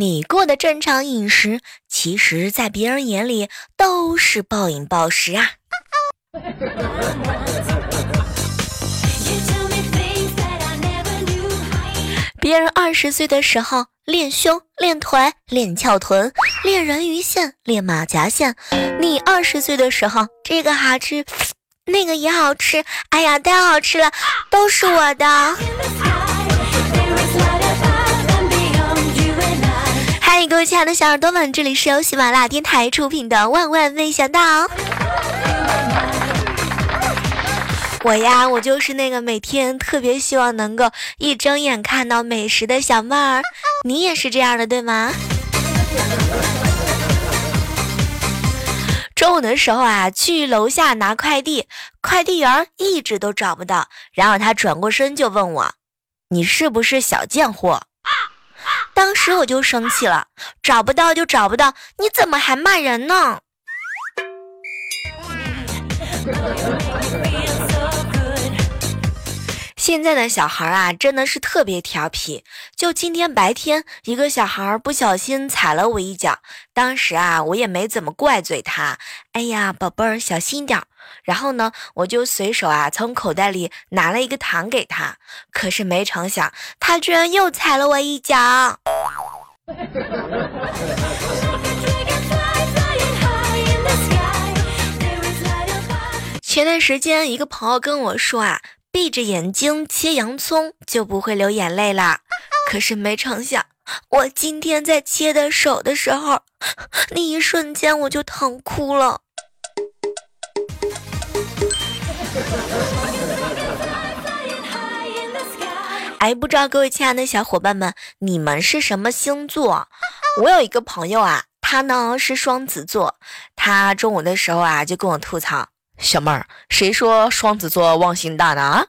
你过的正常饮食，其实在别人眼里都是暴饮暴食啊？别人二十岁的时候练胸、练腿、练翘臀、练人鱼线、练马甲线，你二十岁的时候，这个好吃，那个也好吃，哎呀，太好吃了，都是我的。嗨，各位亲爱的小耳朵们，这里是由喜马拉雅电台出品的《万万没想到》。我呀，我就是那个每天特别希望能够一睁眼看到美食的小妹儿。你也是这样的，对吗？中午的时候啊，去楼下拿快递，快递员一直都找不到，然后他转过身就问我：“你是不是小贱货？”当时我就生气了，找不到就找不到，你怎么还骂人呢？现在的小孩啊，真的是特别调皮。就今天白天，一个小孩不小心踩了我一脚，当时啊，我也没怎么怪罪他。哎呀，宝贝儿，小心点儿。然后呢，我就随手啊从口袋里拿了一个糖给他。可是没成想，他居然又踩了我一脚。前段时间，一个朋友跟我说啊。闭着眼睛切洋葱就不会流眼泪啦。可是没成想，我今天在切的手的时候，那一瞬间我就疼哭了。哎，不知道各位亲爱的小伙伴们，你们是什么星座？我有一个朋友啊，他呢是双子座，他中午的时候啊就跟我吐槽。小妹儿，谁说双子座忘性大呢？啊？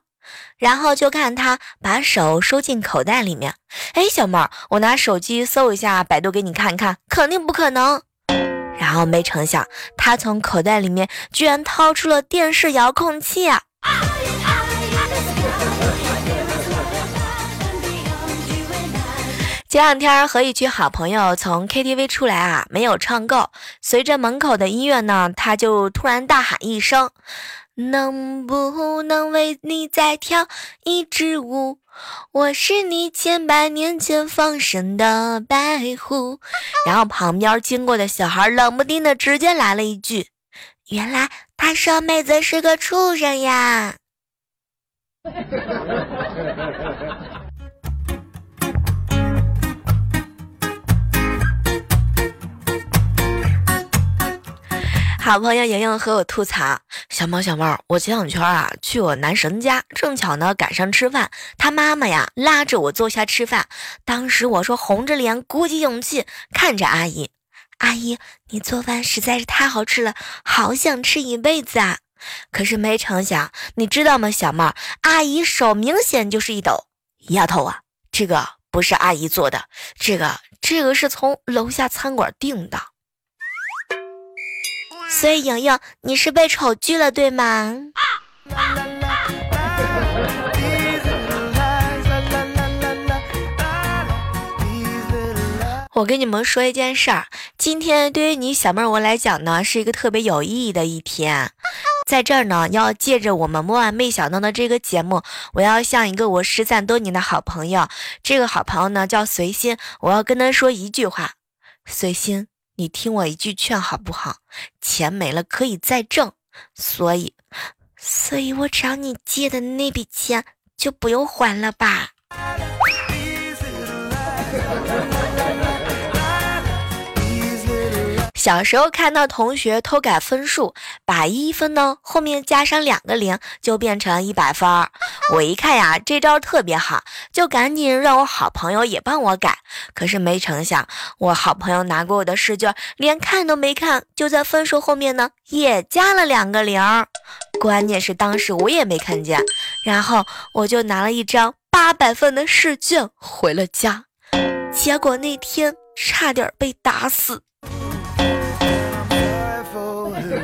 然后就看他把手收进口袋里面。哎，小妹儿，我拿手机搜一下百度给你看看，肯定不可能。然后没成想，他从口袋里面居然掏出了电视遥控器啊！前两天和一群好朋友从 KTV 出来啊，没有唱够，随着门口的音乐呢，他就突然大喊一声：“能不能为你再跳一支舞？我是你千百年前放生的白狐。”然后旁边经过的小孩冷不丁的直接来了一句：“原来他说妹子是个畜生呀！” 好朋友莹莹和我吐槽：“小猫小猫，我前两天啊去我男神家，正巧呢赶上吃饭，他妈妈呀拉着我坐下吃饭。当时我说红着脸鼓起勇气看着阿姨，阿姨你做饭实在是太好吃了，好想吃一辈子啊！可是没成想，你知道吗，小猫阿姨手明显就是一抖，丫头啊，这个不是阿姨做的，这个这个是从楼下餐馆订的。”所以莹莹，你是被丑拒了，对吗？我跟你们说一件事儿，今天对于你小妹儿我来讲呢，是一个特别有意义的一天。在这儿呢，要借着我们莫万没想到的这个节目，我要向一个我失散多年的好朋友，这个好朋友呢叫随心，我要跟他说一句话，随心。你听我一句劝好不好？钱没了可以再挣，所以，所以我找你借的那笔钱就不用还了吧。小时候看到同学偷改分数，把一分呢后面加上两个零，就变成一百分。我一看呀，这招特别好，就赶紧让我好朋友也帮我改。可是没成想，我好朋友拿过我的试卷，连看都没看，就在分数后面呢也加了两个零。关键是当时我也没看见，然后我就拿了一张八百分的试卷回了家，结果那天差点被打死。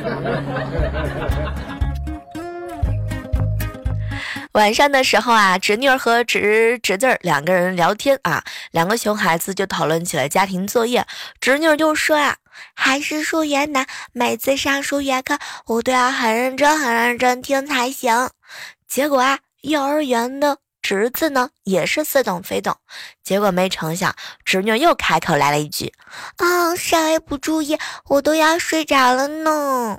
晚上的时候啊，侄女儿和侄侄子两个人聊天啊，两个熊孩子就讨论起了家庭作业。侄女儿就说啊，还是数学难，每次上数学课我都要很认真、很认真听才行。结果啊，幼儿园的侄子呢也是似懂非懂。结果没成想，侄女又开口来了一句：“啊，稍微不注意，我都要睡着了呢。”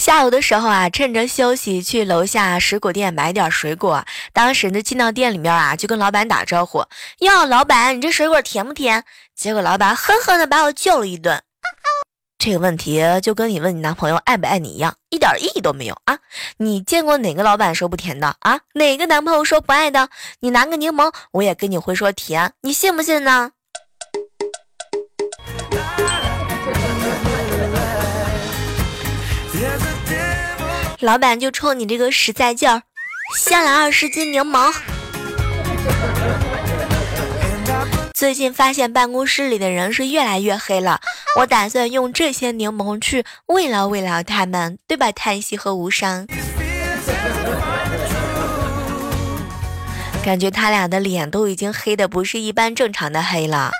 下午的时候啊，趁着休息去楼下水果店买点水果。当时呢，进到店里面啊，就跟老板打招呼：“哟，老板，你这水果甜不甜？”结果老板狠狠的把我救了一顿。这个问题就跟你问你男朋友爱不爱你一样，一点意义都没有啊！你见过哪个老板说不甜的啊？哪个男朋友说不爱的？你拿个柠檬，我也跟你会说甜，你信不信呢？老板就冲你这个实在劲儿，先来二十斤柠檬。最近发现办公室里的人是越来越黑了，我打算用这些柠檬去慰劳慰劳他们，对吧？叹息和无伤。感觉他俩的脸都已经黑的不是一般正常的黑了。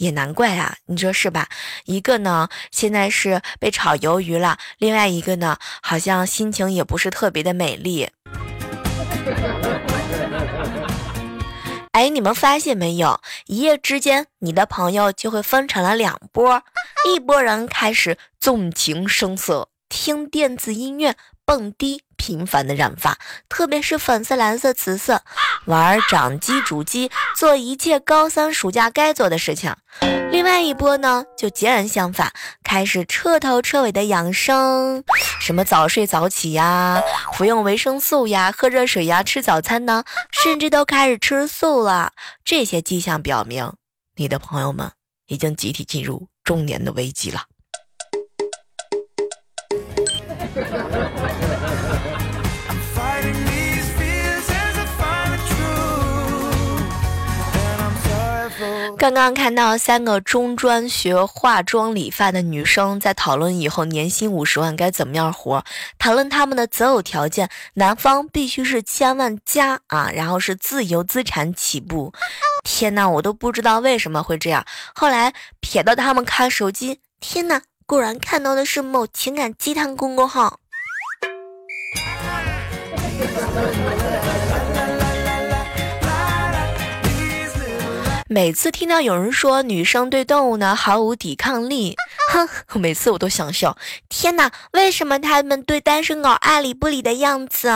也难怪啊，你说是吧？一个呢，现在是被炒鱿鱼了；另外一个呢，好像心情也不是特别的美丽。哎，你们发现没有？一夜之间，你的朋友就会分成了两波，一波人开始纵情声色，听电子音乐，蹦迪。频繁的染发，特别是粉色、蓝色、紫色，玩掌机、主机，做一切高三暑假该做的事情。另外一波呢，就截然相反，开始彻头彻尾的养生，什么早睡早起呀，服用维生素呀，喝热水呀，吃早餐呢，甚至都开始吃素了。这些迹象表明，你的朋友们已经集体进入中年的危机了。刚刚看到三个中专学化妆理发的女生在讨论以后年薪五十万该怎么样活，讨论他们的择偶条件，男方必须是千万加啊，然后是自由资产起步。天呐，我都不知道为什么会这样。后来瞥到他们看手机，天呐，果然看到的是某情感鸡汤公众号。每次听到有人说女生对动物呢毫无抵抗力，哼，每次我都想笑。天哪，为什么他们对单身狗爱理不理的样子？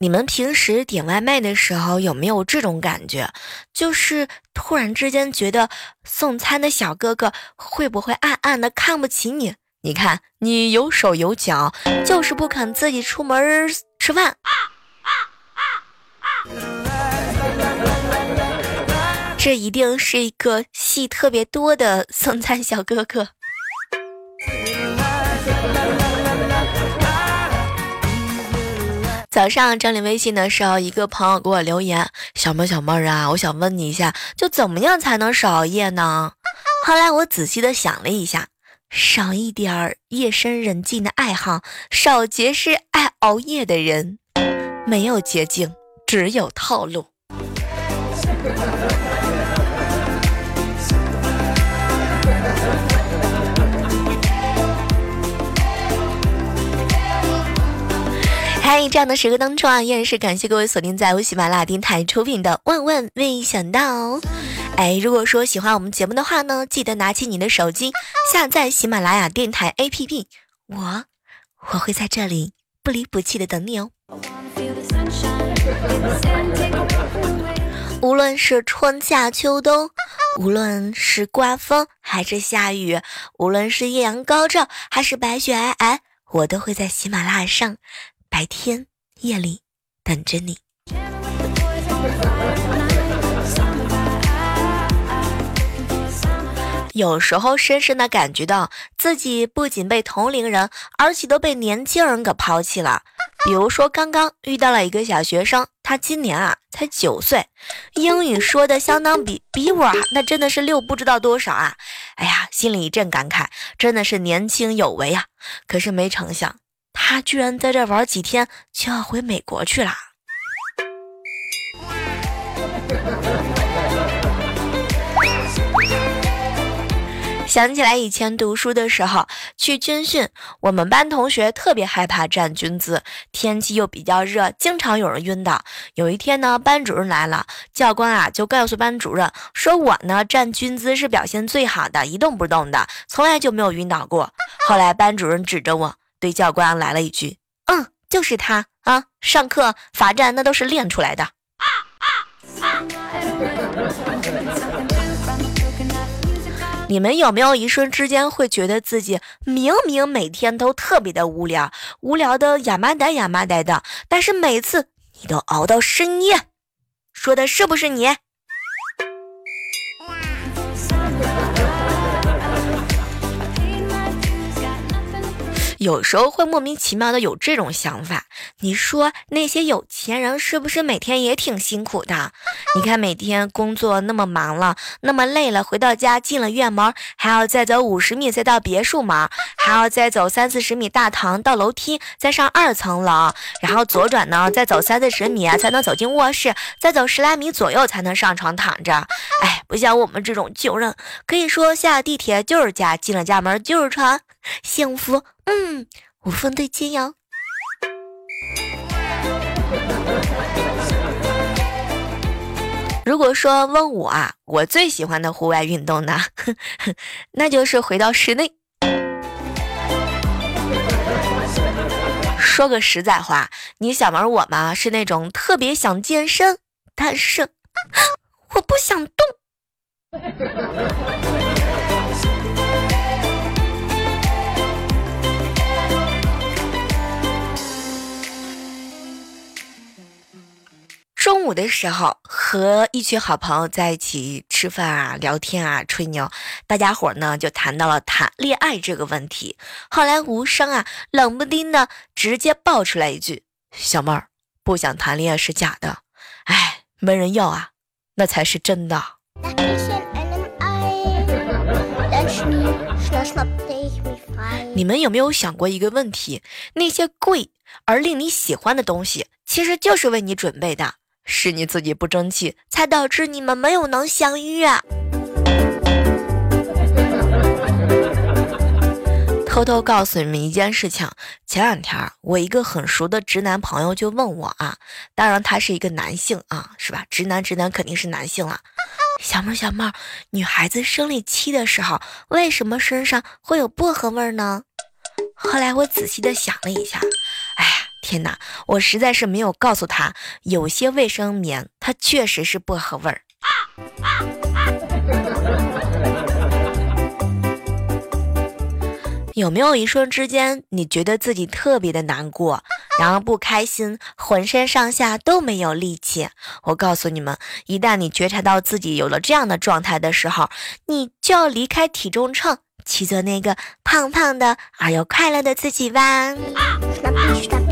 你们平时点外卖的时候有没有这种感觉？就是突然之间觉得送餐的小哥哥会不会暗暗的看不起你？你看，你有手有脚，就是不肯自己出门吃饭。这一定是一个戏特别多的送餐小哥哥。早上整理微信的时候，一个朋友给我留言：“小妹小妹儿啊，我想问你一下，就怎么样才能少熬夜呢？”后来我仔细的想了一下。少一点儿夜深人静的爱好，少结识爱熬夜的人。没有捷径，只有套路。嗨，这样的时刻当中啊，依然是感谢各位锁定在由喜马拉雅电台出品的《万万没想到》。哎，如果说喜欢我们节目的话呢，记得拿起你的手机下载喜马拉雅电台 APP，我我会在这里不离不弃的等你哦。无论是春夏秋冬，无论是刮风还是下雨，无论是艳阳高照还是白雪皑皑，我都会在喜马拉雅上，白天夜里等着你。有时候深深的感觉到自己不仅被同龄人，而且都被年轻人给抛弃了。比如说，刚刚遇到了一个小学生，他今年啊才九岁，英语说的相当比 比我那真的是六不知道多少啊！哎呀，心里一阵感慨，真的是年轻有为啊！可是没成想，他居然在这玩几天就要回美国去了。想起来以前读书的时候去军训，我们班同学特别害怕站军姿，天气又比较热，经常有人晕倒。有一天呢，班主任来了，教官啊就告诉班主任说：“我呢站军姿是表现最好的，一动不动的，从来就没有晕倒过。”后来班主任指着我对教官来了一句：“嗯，就是他啊，上课罚站那都是练出来的。”啊啊啊你们有没有一瞬之间会觉得自己明明每天都特别的无聊，无聊的哑巴呆哑巴呆的，但是每次你都熬到深夜？说的是不是你？有时候会莫名其妙的有这种想法，你说那些有钱人是不是每天也挺辛苦的？你看每天工作那么忙了，那么累了，回到家进了院门，还要再走五十米再到别墅门，还要再走三四十米大堂到楼梯，再上二层楼，然后左转呢，再走三四十米才能走进卧室，再走十来米左右才能上床躺着。哎，不像我们这种穷人，可以说下地铁就是家，进了家门就是床，幸福。嗯，无缝对接哟。如果说问我啊，我最喜欢的户外运动呢，那就是回到室内。说个实在话，你小门我嘛是那种特别想健身，但是 我不想动。中午的时候，和一群好朋友在一起吃饭啊、聊天啊、吹牛，大家伙呢就谈到了谈恋爱这个问题。后来无声啊，冷不丁的直接爆出来一句：“小妹儿，不想谈恋爱是假的，哎，没人要啊，那才是真的。”你们有没有想过一个问题？那些贵而令你喜欢的东西，其实就是为你准备的。是你自己不争气，才导致你们没有能相遇。偷偷告诉你们一件事情：前两天我一个很熟的直男朋友就问我啊，当然他是一个男性啊，是吧？直男直男肯定是男性了。小妹小妹，女孩子生理期的时候，为什么身上会有薄荷味呢？后来我仔细的想了一下，哎呀。天哪，我实在是没有告诉他，有些卫生棉它确实是薄荷味儿。有没有一瞬之间，你觉得自己特别的难过，然后不开心，浑身上下都没有力气？我告诉你们，一旦你觉察到自己有了这样的状态的时候，你就要离开体重秤。去做那个胖胖的而又快乐的自己吧。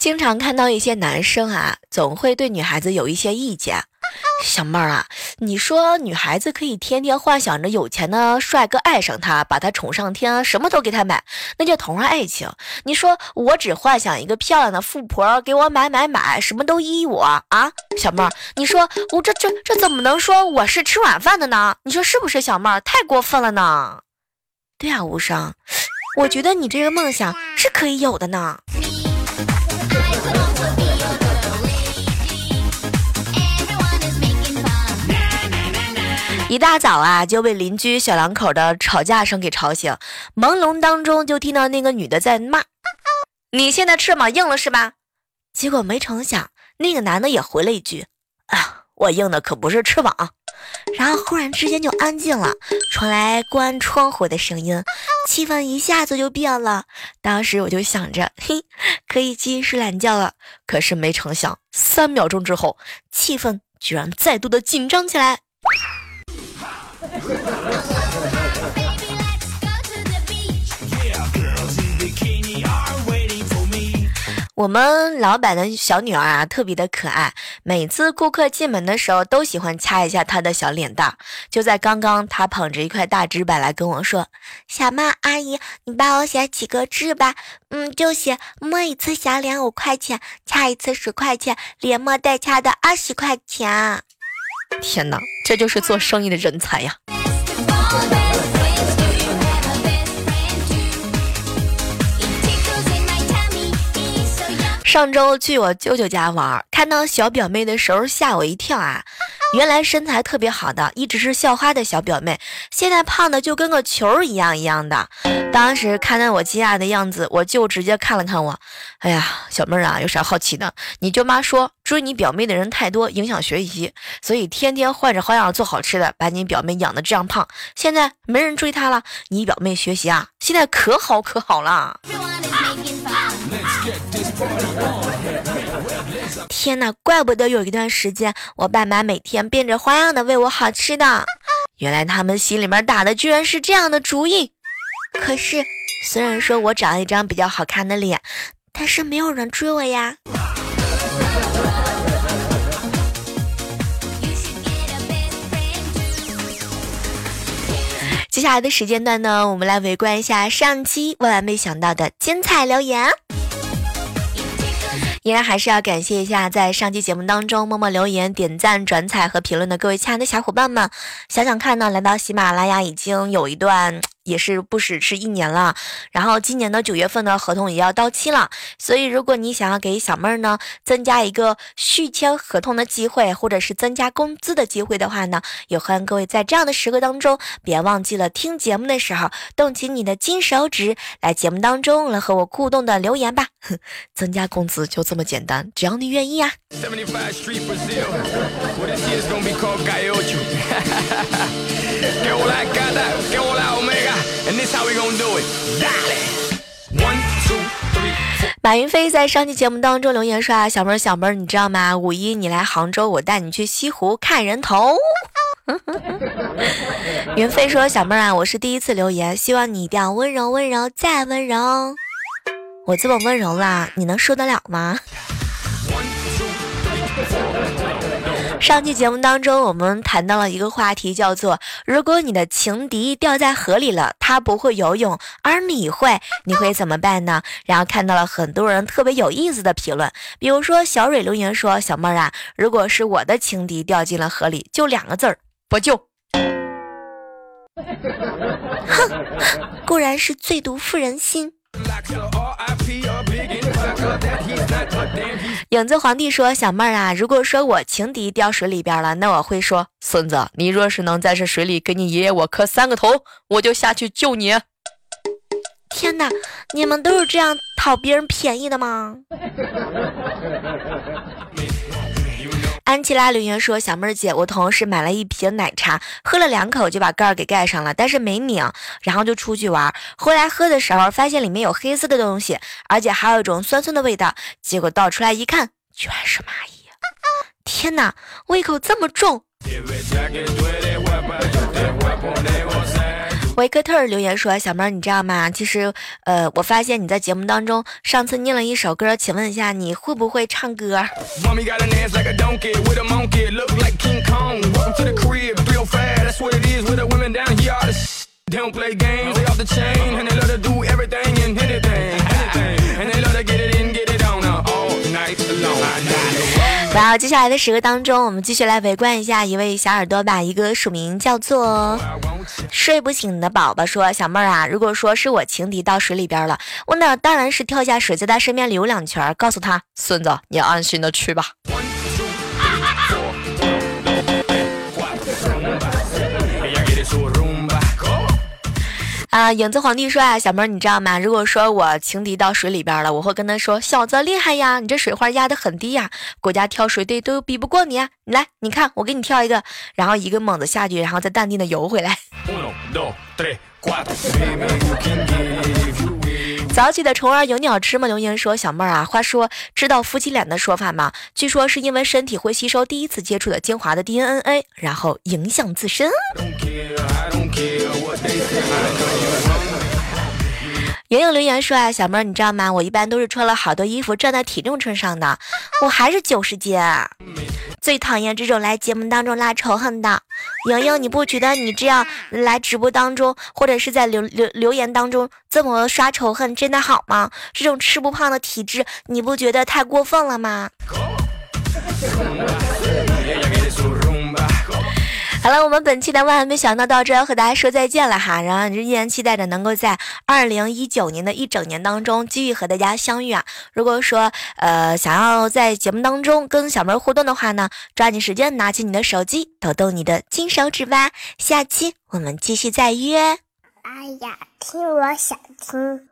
经常看到一些男生啊，总会对女孩子有一些意见。小妹儿啊，你说女孩子可以天天幻想着有钱的帅哥爱上她，把她宠上天，什么都给她买，那叫童话爱情。你说我只幻想一个漂亮的富婆给我买买买，什么都依我啊，小妹儿，你说我这这这怎么能说我是吃软饭的呢？你说是不是，小妹儿太过分了呢？对啊，无伤，我觉得你这个梦想是可以有的呢。一大早啊，就被邻居小两口的吵架声给吵醒。朦胧当中，就听到那个女的在骂：“你现在翅膀硬了是吧？”结果没成想，那个男的也回了一句：“啊，我硬的可不是翅膀。”然后忽然之间就安静了，传来关窗户的声音，气氛一下子就变了。当时我就想着，嘿，可以继续睡懒觉了。可是没成想，三秒钟之后，气氛居然再度的紧张起来。我们老板的小女儿啊，特别的可爱。每次顾客进门的时候，都喜欢掐一下她的小脸蛋。就在刚刚，她捧着一块大纸板来跟我说：“小曼阿姨，你帮我写几个字吧。嗯，就写摸一次小脸五块钱，掐一次十块钱，连摸带掐的二十块钱。”天哪，这就是做生意的人才呀！上周去我舅舅家玩，看到小表妹的时候吓我一跳啊！原来身材特别好的，一直是校花的小表妹，现在胖的就跟个球一样一样的。当时看到我惊讶的样子，我舅直接看了看我，哎呀，小妹儿啊，有啥好奇的？你舅妈说追你表妹的人太多，影响学习，所以天天换着花样做好吃的，把你表妹养的这样胖。现在没人追她了，你表妹学习啊，现在可好可好了。天哪，怪不得有一段时间我爸妈每天变着花样的喂我好吃的，原来他们心里面打的居然是这样的主意。可是，虽然说我长了一张比较好看的脸，但是没有人追我呀。接下来的时间段呢，我们来围观一下上期万万没想到的精彩留言。依然还是要感谢一下在上期节目当中默默留言、点赞、转采和评论的各位亲爱的小伙伴们。想想看呢，来到喜马拉雅已经有一段。也是不止是一年了，然后今年的九月份的合同也要到期了，所以如果你想要给小妹儿呢增加一个续签合同的机会，或者是增加工资的机会的话呢，也欢迎各位在这样的时刻当中，别忘记了听节目的时候动起你的金手指来节目当中来和我互动的留言吧。增加工资就这么简单，只要你愿意啊。马云飞在上期节目当中留言说：“啊，小妹儿，小妹儿，你知道吗？五一你来杭州，我带你去西湖看人头。”云飞说：“小妹儿啊，我是第一次留言，希望你一定要温柔，温柔再温柔。我这么温柔啦，你能受得了吗？”上期节目当中，我们谈到了一个话题，叫做“如果你的情敌掉在河里了，他不会游泳，而你会，你会怎么办呢？”然后看到了很多人特别有意思的评论，比如说小蕊留言说：“小妹儿啊，如果是我的情敌掉进了河里，就两个字儿，不救。”哼，固然是最毒妇人心。影子皇帝说：“小妹儿啊，如果说我情敌掉水里边了，那我会说，孙子，你若是能在这水里给你爷爷我磕三个头，我就下去救你。”天哪，你们都是这样讨别人便宜的吗？安琪拉留言说：“小妹儿姐，我同事买了一瓶奶茶，喝了两口就把盖儿给盖上了，但是没拧，然后就出去玩。回来喝的时候，发现里面有黑色的东西，而且还有一种酸酸的味道。结果倒出来一看，居然是蚂蚁！天哪，胃口这么重！”维克特留言说：“小妹儿，你知道吗？其实，呃，我发现你在节目当中上次念了一首歌，请问一下，你会不会唱歌？”然后接下来的时刻当中，我们继续来围观一下一位小耳朵吧，一个署名叫做“睡不醒的宝宝”说：“小妹儿啊，如果说是我情敌到水里边了，我那当然是跳下水，在他身边游两圈，告诉他，孙子，你安心的去吧。”啊，影子皇帝说啊，小妹儿，你知道吗？如果说我情敌到水里边了，我会跟他说：“小子厉害呀，你这水花压得很低呀，国家跳水队都比不过你啊！来，你看我给你跳一个，然后一个猛子下去，然后再淡定的游回来。”早起的虫儿有鸟吃吗？留言说小妹儿啊，话说知道夫妻脸的说法吗？据说是因为身体会吸收第一次接触的精华的 DNA，然后影响自身。莹莹留言说啊，小妹儿，你知道吗？我一般都是穿了好多衣服站在体重秤上的，我还是九十斤。最讨厌这种来节目当中拉仇恨的。莹莹，你不觉得你这样来直播当中，或者是在留留留言当中这么刷仇恨，真的好吗？这种吃不胖的体质，你不觉得太过分了吗？好了，我们本期的万万没想到到这要和大家说再见了哈，然后依然期待着能够在二零一九年的一整年当中继续和大家相遇啊。如果说呃想要在节目当中跟小妹互动的话呢，抓紧时间拿起你的手机，抖动你的金手指吧。下期我们继续再约。哎呀，听我想听。